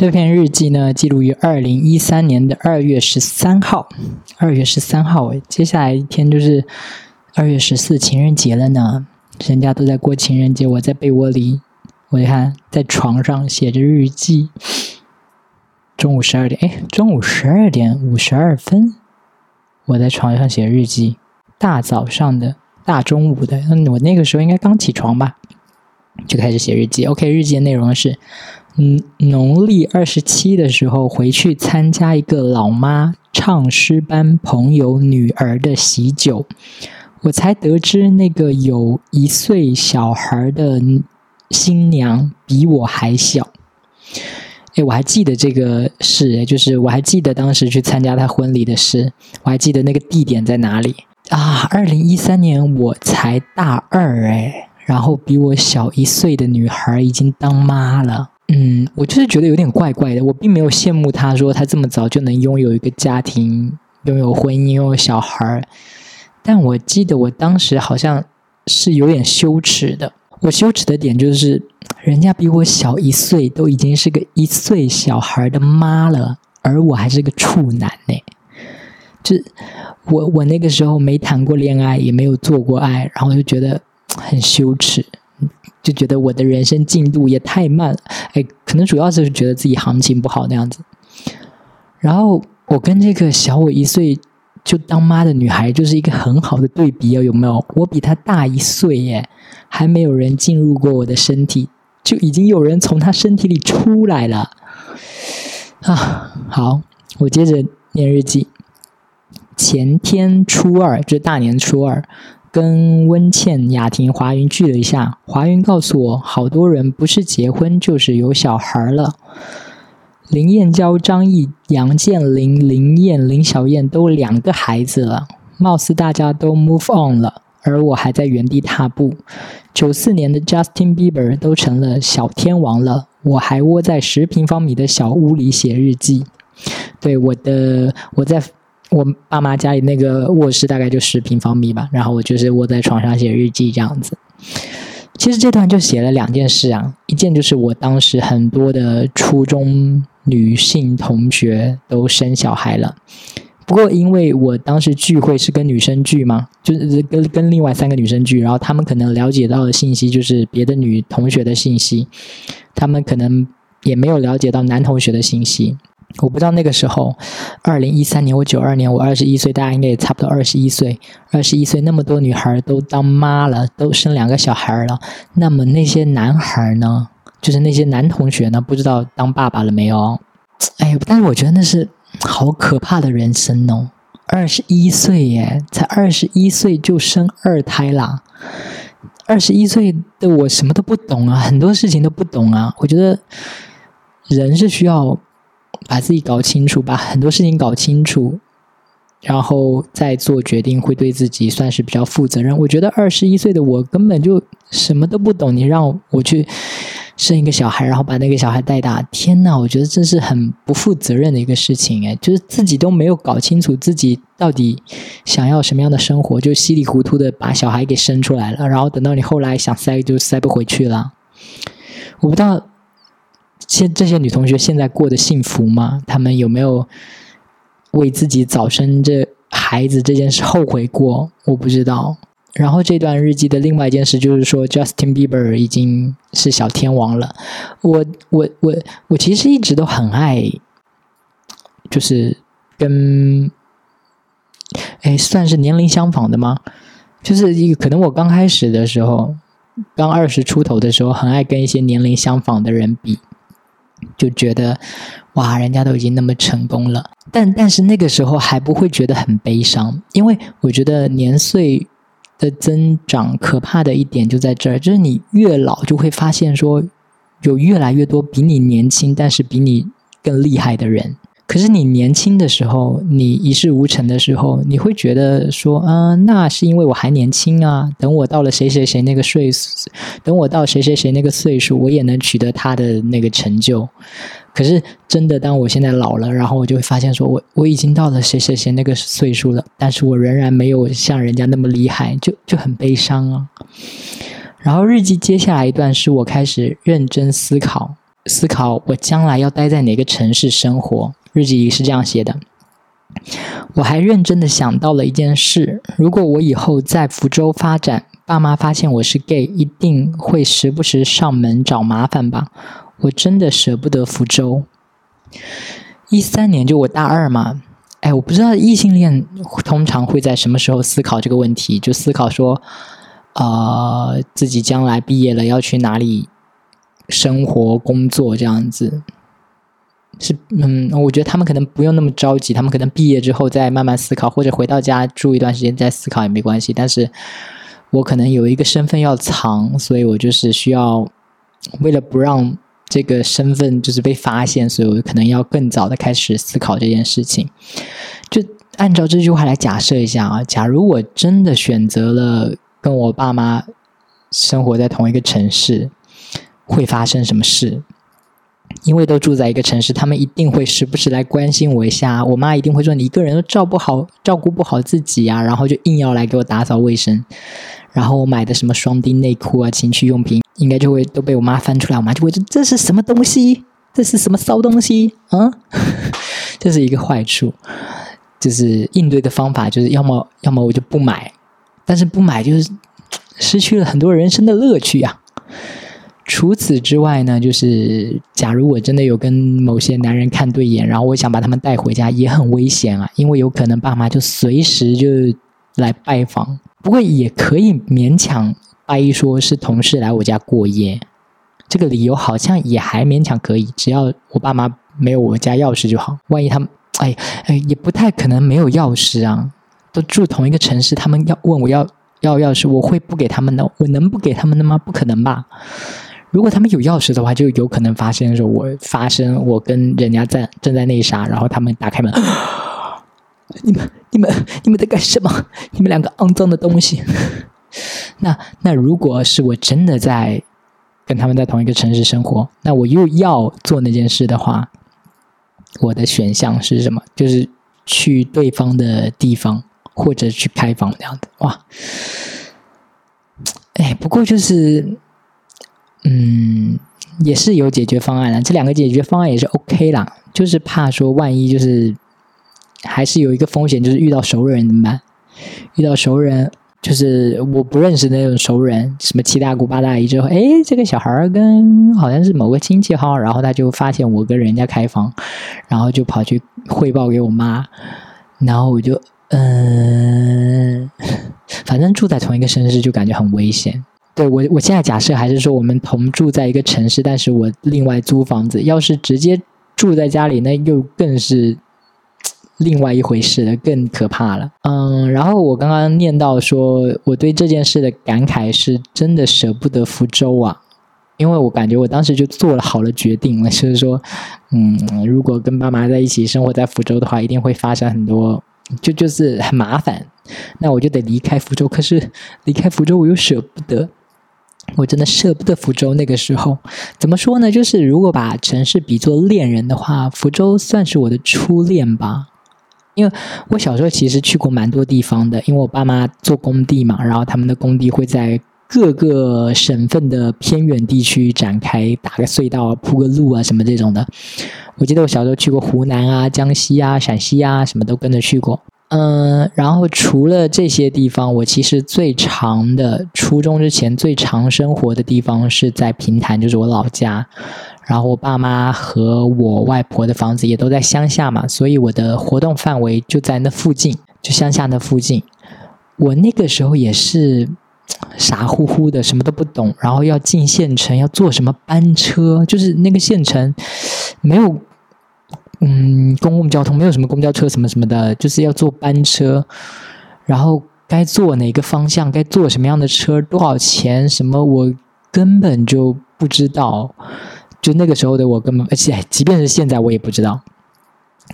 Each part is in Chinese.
这篇日记呢，记录于二零一三年的二月十三号。二月十三号，接下来一天就是二月十四情人节了呢。人家都在过情人节，我在被窝里，我一看在床上写着日记。中午十二点，哎，中午十二点五十二分，我在床上写日记。大早上的，大中午的，嗯，我那个时候应该刚起床吧，就开始写日记。OK，日记的内容是。嗯，农历二十七的时候回去参加一个老妈唱诗班朋友女儿的喜酒，我才得知那个有一岁小孩的新娘比我还小。哎，我还记得这个事，就是我还记得当时去参加她婚礼的事，我还记得那个地点在哪里啊？二零一三年我才大二哎，然后比我小一岁的女孩已经当妈了。嗯，我就是觉得有点怪怪的。我并没有羡慕他，说他这么早就能拥有一个家庭，拥有婚姻，拥有小孩儿。但我记得我当时好像是有点羞耻的。我羞耻的点就是，人家比我小一岁，都已经是个一岁小孩的妈了，而我还是个处男呢。就我我那个时候没谈过恋爱，也没有做过爱，然后就觉得很羞耻。就觉得我的人生进度也太慢了，哎，可能主要就是觉得自己行情不好那样子。然后我跟这个小我一岁就当妈的女孩就是一个很好的对比哦，有没有？我比她大一岁耶，还没有人进入过我的身体，就已经有人从她身体里出来了啊！好，我接着念日记。前天初二，就是大年初二。跟温倩、雅婷、华云聚了一下，华云告诉我，好多人不是结婚就是有小孩了。林燕娇、张译、杨建林、林燕、林小燕都两个孩子了，貌似大家都 move on 了，而我还在原地踏步。九四年的 Justin Bieber 都成了小天王了，我还窝在十平方米的小屋里写日记。对我的，我在。我爸妈家里那个卧室大概就十平方米吧，然后我就是窝在床上写日记这样子。其实这段就写了两件事啊，一件就是我当时很多的初中女性同学都生小孩了，不过因为我当时聚会是跟女生聚嘛，就是跟跟另外三个女生聚，然后他们可能了解到的信息就是别的女同学的信息，他们可能也没有了解到男同学的信息。我不知道那个时候，二零一三年，我九二年，我二十一岁，大家应该也差不多二十一岁。二十一岁，那么多女孩都当妈了，都生两个小孩了。那么那些男孩呢？就是那些男同学呢？不知道当爸爸了没有？哎，但是我觉得那是好可怕的人生哦！二十一岁耶，才二十一岁就生二胎啦！二十一岁的我什么都不懂啊，很多事情都不懂啊。我觉得人是需要。把自己搞清楚，把很多事情搞清楚，然后再做决定，会对自己算是比较负责任。我觉得二十一岁的我根本就什么都不懂，你让我去生一个小孩，然后把那个小孩带大，天呐，我觉得这是很不负责任的一个事情哎，就是自己都没有搞清楚自己到底想要什么样的生活，就稀里糊涂的把小孩给生出来了，然后等到你后来想塞就塞不回去了。我不知道。现这些女同学现在过得幸福吗？她们有没有为自己早生这孩子这件事后悔过？我不知道。然后这段日记的另外一件事就是说，Justin Bieber 已经是小天王了。我我我我其实一直都很爱，就是跟哎算是年龄相仿的吗？就是一个可能我刚开始的时候，刚二十出头的时候，很爱跟一些年龄相仿的人比。就觉得，哇，人家都已经那么成功了，但但是那个时候还不会觉得很悲伤，因为我觉得年岁的增长可怕的一点就在这儿，就是你越老就会发现说，有越来越多比你年轻但是比你更厉害的人。可是你年轻的时候，你一事无成的时候，你会觉得说，嗯，那是因为我还年轻啊。等我到了谁谁谁那个岁，等我到谁谁谁那个岁数，我也能取得他的那个成就。可是真的，当我现在老了，然后我就会发现，说我我已经到了谁谁谁那个岁数了，但是我仍然没有像人家那么厉害，就就很悲伤啊。然后日记接下来一段是我开始认真思考。思考我将来要待在哪个城市生活。日记里是这样写的。我还认真的想到了一件事：如果我以后在福州发展，爸妈发现我是 gay，一定会时不时上门找麻烦吧？我真的舍不得福州。一三年就我大二嘛，哎，我不知道异性恋通常会在什么时候思考这个问题，就思考说，呃，自己将来毕业了要去哪里生活、工作这样子。是，嗯，我觉得他们可能不用那么着急，他们可能毕业之后再慢慢思考，或者回到家住一段时间再思考也没关系。但是我可能有一个身份要藏，所以我就是需要为了不让。这个身份就是被发现，所以我可能要更早的开始思考这件事情。就按照这句话来假设一下啊，假如我真的选择了跟我爸妈生活在同一个城市，会发生什么事？因为都住在一个城市，他们一定会时不时来关心我一下。我妈一定会说：“你一个人都照不好，照顾不好自己啊！”然后就硬要来给我打扫卫生。然后我买的什么双丁内裤啊、情趣用品，应该就会都被我妈翻出来。我妈就会说：“这是什么东西？这是什么骚东西？”啊，这是一个坏处。就是应对的方法，就是要么要么我就不买，但是不买就是失去了很多人生的乐趣呀。除此之外呢，就是假如我真的有跟某些男人看对眼，然后我想把他们带回家，也很危险啊，因为有可能爸妈就随时就来拜访。不过也可以勉强掰说是同事来我家过夜，这个理由好像也还勉强可以，只要我爸妈没有我家钥匙就好。万一他们，哎哎，也不太可能没有钥匙啊，都住同一个城市，他们要问我要要钥匙，我会不给他们的？我能不给他们的吗？不可能吧？如果他们有钥匙的话，就有可能发生说我发生我跟人家在正在那啥，然后他们打开门。你们、你们、你们在干什么？你们两个肮脏的东西！那、那如果是我真的在跟他们在同一个城市生活，那我又要做那件事的话，我的选项是什么？就是去对方的地方，或者去开房这样的。哇！哎，不过就是，嗯，也是有解决方案的。这两个解决方案也是 OK 啦，就是怕说万一就是。还是有一个风险，就是遇到熟人怎么办？遇到熟人，就是我不认识的那种熟人，什么七大姑八大姨之后，哎，这个小孩儿跟好像是某个亲戚哈，然后他就发现我跟人家开房，然后就跑去汇报给我妈，然后我就嗯，反正住在同一个城市就感觉很危险。对我，我现在假设还是说我们同住在一个城市，但是我另外租房子，要是直接住在家里，那又更是。另外一回事了，更可怕了。嗯，然后我刚刚念到说，我对这件事的感慨是真的舍不得福州啊，因为我感觉我当时就做了好了决定了，就是说，嗯，如果跟爸妈在一起生活在福州的话，一定会发生很多，就就是很麻烦，那我就得离开福州。可是离开福州，我又舍不得，我真的舍不得福州。那个时候怎么说呢？就是如果把城市比作恋人的话，福州算是我的初恋吧。因为我小时候其实去过蛮多地方的，因为我爸妈做工地嘛，然后他们的工地会在各个省份的偏远地区展开，打个隧道、铺个路啊什么这种的。我记得我小时候去过湖南啊、江西啊、陕西啊，什么都跟着去过。嗯，然后除了这些地方，我其实最长的初中之前最长生活的地方是在平潭，就是我老家。然后我爸妈和我外婆的房子也都在乡下嘛，所以我的活动范围就在那附近，就乡下那附近。我那个时候也是傻乎乎的，什么都不懂，然后要进县城，要坐什么班车，就是那个县城没有。嗯，公共交通没有什么公交车什么什么的，就是要坐班车，然后该坐哪个方向，该坐什么样的车，多少钱，什么我根本就不知道。就那个时候的我根本，而且即便是现在我也不知道。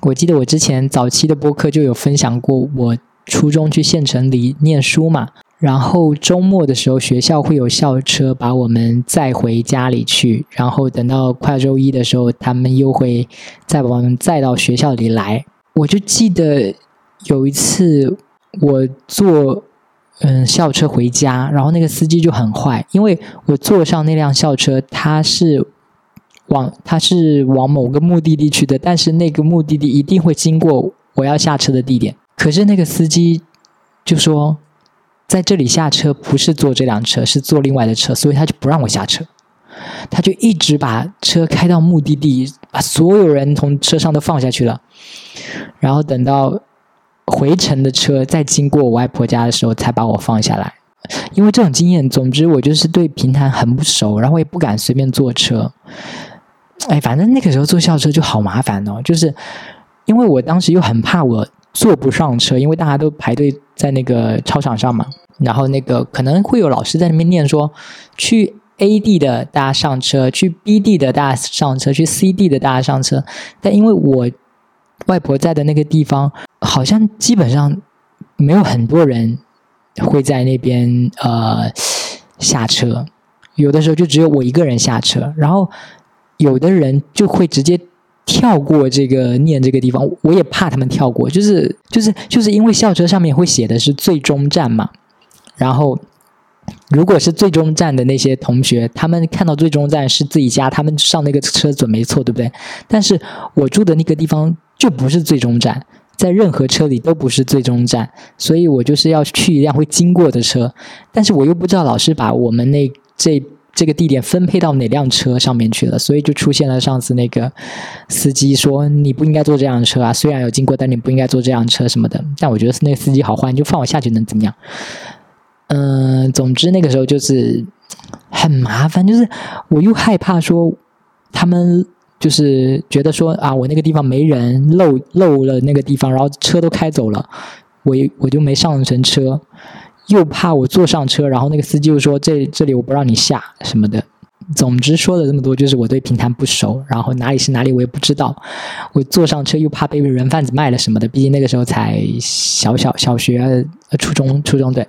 我记得我之前早期的播客就有分享过，我初中去县城里念书嘛。然后周末的时候，学校会有校车把我们载回家里去。然后等到快周一的时候，他们又会再把我们载到学校里来。我就记得有一次，我坐嗯校车回家，然后那个司机就很坏，因为我坐上那辆校车，他是往他是往某个目的地去的，但是那个目的地一定会经过我要下车的地点。可是那个司机就说，在这里下车不是坐这辆车，是坐另外的车，所以他就不让我下车。他就一直把车开到目的地，把所有人从车上都放下去了，然后等到回程的车再经过我外婆家的时候，才把我放下来。因为这种经验，总之我就是对平潭很不熟，然后我也不敢随便坐车。哎，反正那个时候坐校车就好麻烦哦，就是因为我当时又很怕我坐不上车，因为大家都排队在那个操场上嘛，然后那个可能会有老师在那边念说去。A 地的大家上车，去 B 地的大家上车，去 C 地的大家上车。但因为我外婆在的那个地方，好像基本上没有很多人会在那边呃下车，有的时候就只有我一个人下车。然后有的人就会直接跳过这个念这个地方，我也怕他们跳过，就是就是就是因为校车上面会写的是最终站嘛，然后。如果是最终站的那些同学，他们看到最终站是自己家，他们上那个车准没错，对不对？但是我住的那个地方就不是最终站，在任何车里都不是最终站，所以我就是要去一辆会经过的车，但是我又不知道老师把我们那这这个地点分配到哪辆车上面去了，所以就出现了上次那个司机说你不应该坐这辆车啊，虽然有经过，但你不应该坐这辆车什么的。但我觉得是那个司机好坏，你就放我下去能怎么样？嗯，总之那个时候就是很麻烦，就是我又害怕说他们就是觉得说啊，我那个地方没人漏漏了那个地方，然后车都开走了，我我就没上成车，又怕我坐上车，然后那个司机又说这这里我不让你下什么的。总之说了这么多，就是我对平潭不熟，然后哪里是哪里我也不知道，我坐上车又怕被人贩子卖了什么的，毕竟那个时候才小小小学、初中、初中对。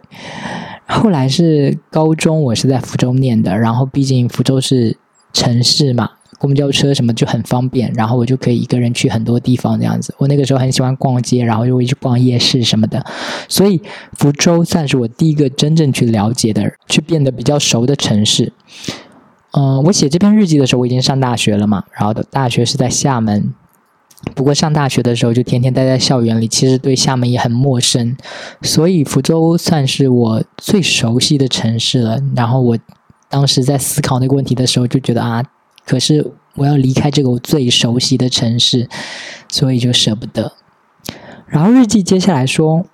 后来是高中，我是在福州念的，然后毕竟福州是城市嘛，公交车什么就很方便，然后我就可以一个人去很多地方这样子。我那个时候很喜欢逛街，然后又会去逛夜市什么的，所以福州算是我第一个真正去了解的、去变得比较熟的城市。嗯，我写这篇日记的时候，我已经上大学了嘛，然后大学是在厦门。不过上大学的时候就天天待在校园里，其实对厦门也很陌生，所以福州算是我最熟悉的城市了。然后我当时在思考那个问题的时候，就觉得啊，可是我要离开这个我最熟悉的城市，所以就舍不得。然后日记接下来说。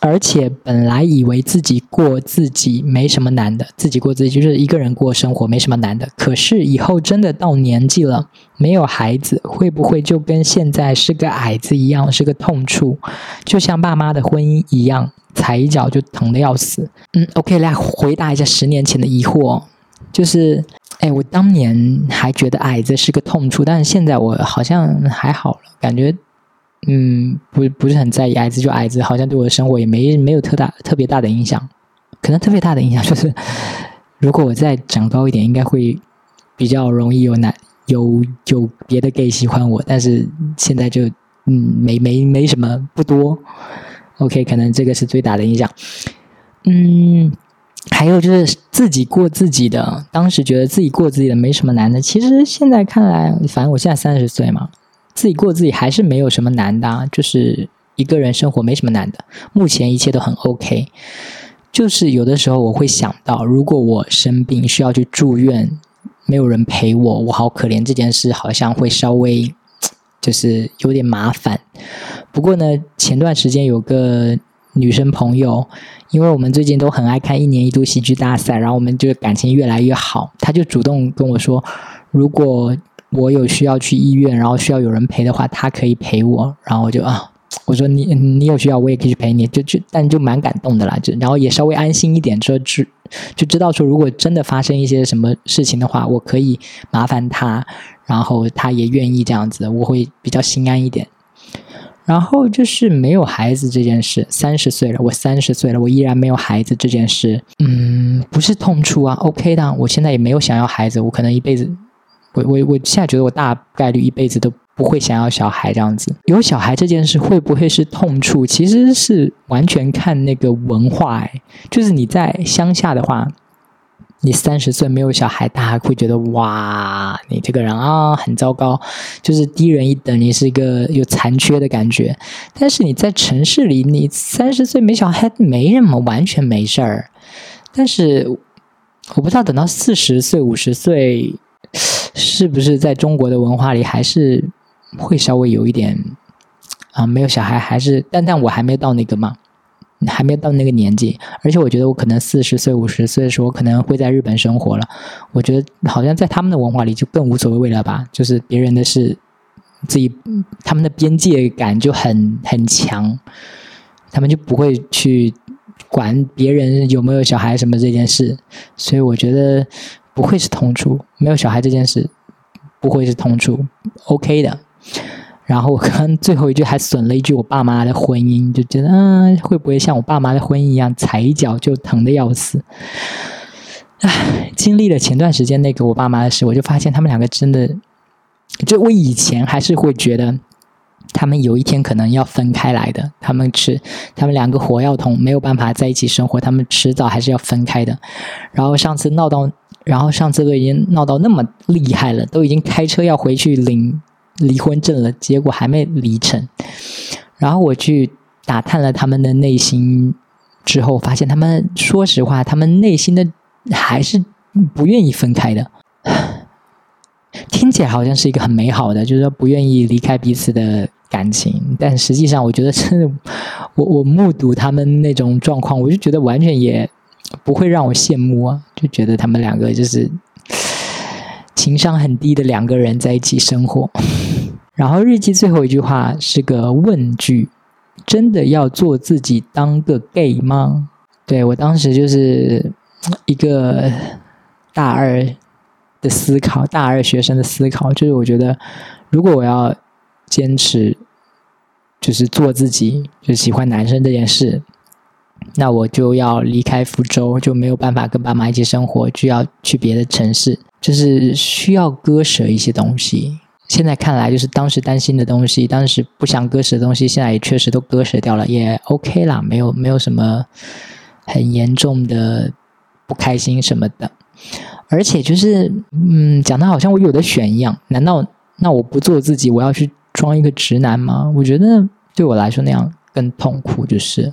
而且本来以为自己过自己没什么难的，自己过自己就是一个人过生活没什么难的。可是以后真的到年纪了，没有孩子，会不会就跟现在是个矮子一样，是个痛处？就像爸妈的婚姻一样，踩一脚就疼的要死。嗯，OK，来回答一下十年前的疑惑，就是，哎，我当年还觉得矮子是个痛处，但是现在我好像还好了，感觉。嗯，不不是很在意矮子就矮子，好像对我的生活也没没有特大特别大的影响。可能特别大的影响就是，如果我再长高一点，应该会比较容易有男有有别的 gay 喜欢我。但是现在就嗯没没没什么不多。OK，可能这个是最大的影响。嗯，还有就是自己过自己的，当时觉得自己过自己的没什么难的。其实现在看来，反正我现在三十岁嘛。自己过自己还是没有什么难的，就是一个人生活没什么难的。目前一切都很 OK，就是有的时候我会想到，如果我生病需要去住院，没有人陪我，我好可怜。这件事好像会稍微就是有点麻烦。不过呢，前段时间有个女生朋友，因为我们最近都很爱看一年一度喜剧大赛，然后我们就感情越来越好，她就主动跟我说，如果。我有需要去医院，然后需要有人陪的话，他可以陪我。然后我就啊，我说你你有需要，我也可以去陪你。就就但就蛮感动的啦，就然后也稍微安心一点，说知就知道说，如果真的发生一些什么事情的话，我可以麻烦他，然后他也愿意这样子，我会比较心安一点。然后就是没有孩子这件事，三十岁了，我三十岁了，我依然没有孩子这件事，嗯，不是痛处啊，OK 的，我现在也没有想要孩子，我可能一辈子。我我我现在觉得我大概率一辈子都不会想要小孩这样子。有小孩这件事会不会是痛处？其实是完全看那个文化。哎，就是你在乡下的话，你三十岁没有小孩，大家会觉得哇，你这个人啊很糟糕，就是低人一等，你是一个有残缺的感觉。但是你在城市里，你三十岁没小孩没什么，完全没事儿。但是我不知道等到四十岁、五十岁，是不是在中国的文化里还是会稍微有一点啊，没有小孩还是，但但我还没到那个嘛。还没到那个年纪，而且我觉得我可能四十岁、五十岁的时候，可能会在日本生活了。我觉得好像在他们的文化里就更无所谓了吧，就是别人的事，自己他们的边界感就很很强，他们就不会去管别人有没有小孩什么这件事。所以我觉得不会是同住，没有小孩这件事不会是同住，OK 的。然后我刚最后一句还损了一句我爸妈的婚姻，就觉得嗯，会不会像我爸妈的婚姻一样，踩一脚就疼的要死？唉，经历了前段时间那个我爸妈的事，我就发现他们两个真的，就我以前还是会觉得他们有一天可能要分开来的，他们是他们两个火药桶，没有办法在一起生活，他们迟早还是要分开的。然后上次闹到，然后上次都已经闹到那么厉害了，都已经开车要回去领。离婚证了，结果还没离成。然后我去打探了他们的内心，之后发现他们说实话，他们内心的还是不愿意分开的。听起来好像是一个很美好的，就是说不愿意离开彼此的感情。但实际上，我觉得真的，我我目睹他们那种状况，我就觉得完全也不会让我羡慕啊，就觉得他们两个就是。情商很低的两个人在一起生活，然后日记最后一句话是个问句：真的要做自己当个 gay 吗？对我当时就是一个大二的思考，大二学生的思考，就是我觉得如果我要坚持，就是做自己，就喜欢男生这件事，那我就要离开福州，就没有办法跟爸妈一起生活，就要去别的城市。就是需要割舍一些东西，现在看来就是当时担心的东西，当时不想割舍的东西，现在也确实都割舍掉了，也 OK 啦，没有没有什么很严重的不开心什么的。而且就是，嗯，讲的好像我有的选一样，难道那我不做自己，我要去装一个直男吗？我觉得对我来说那样更痛苦，就是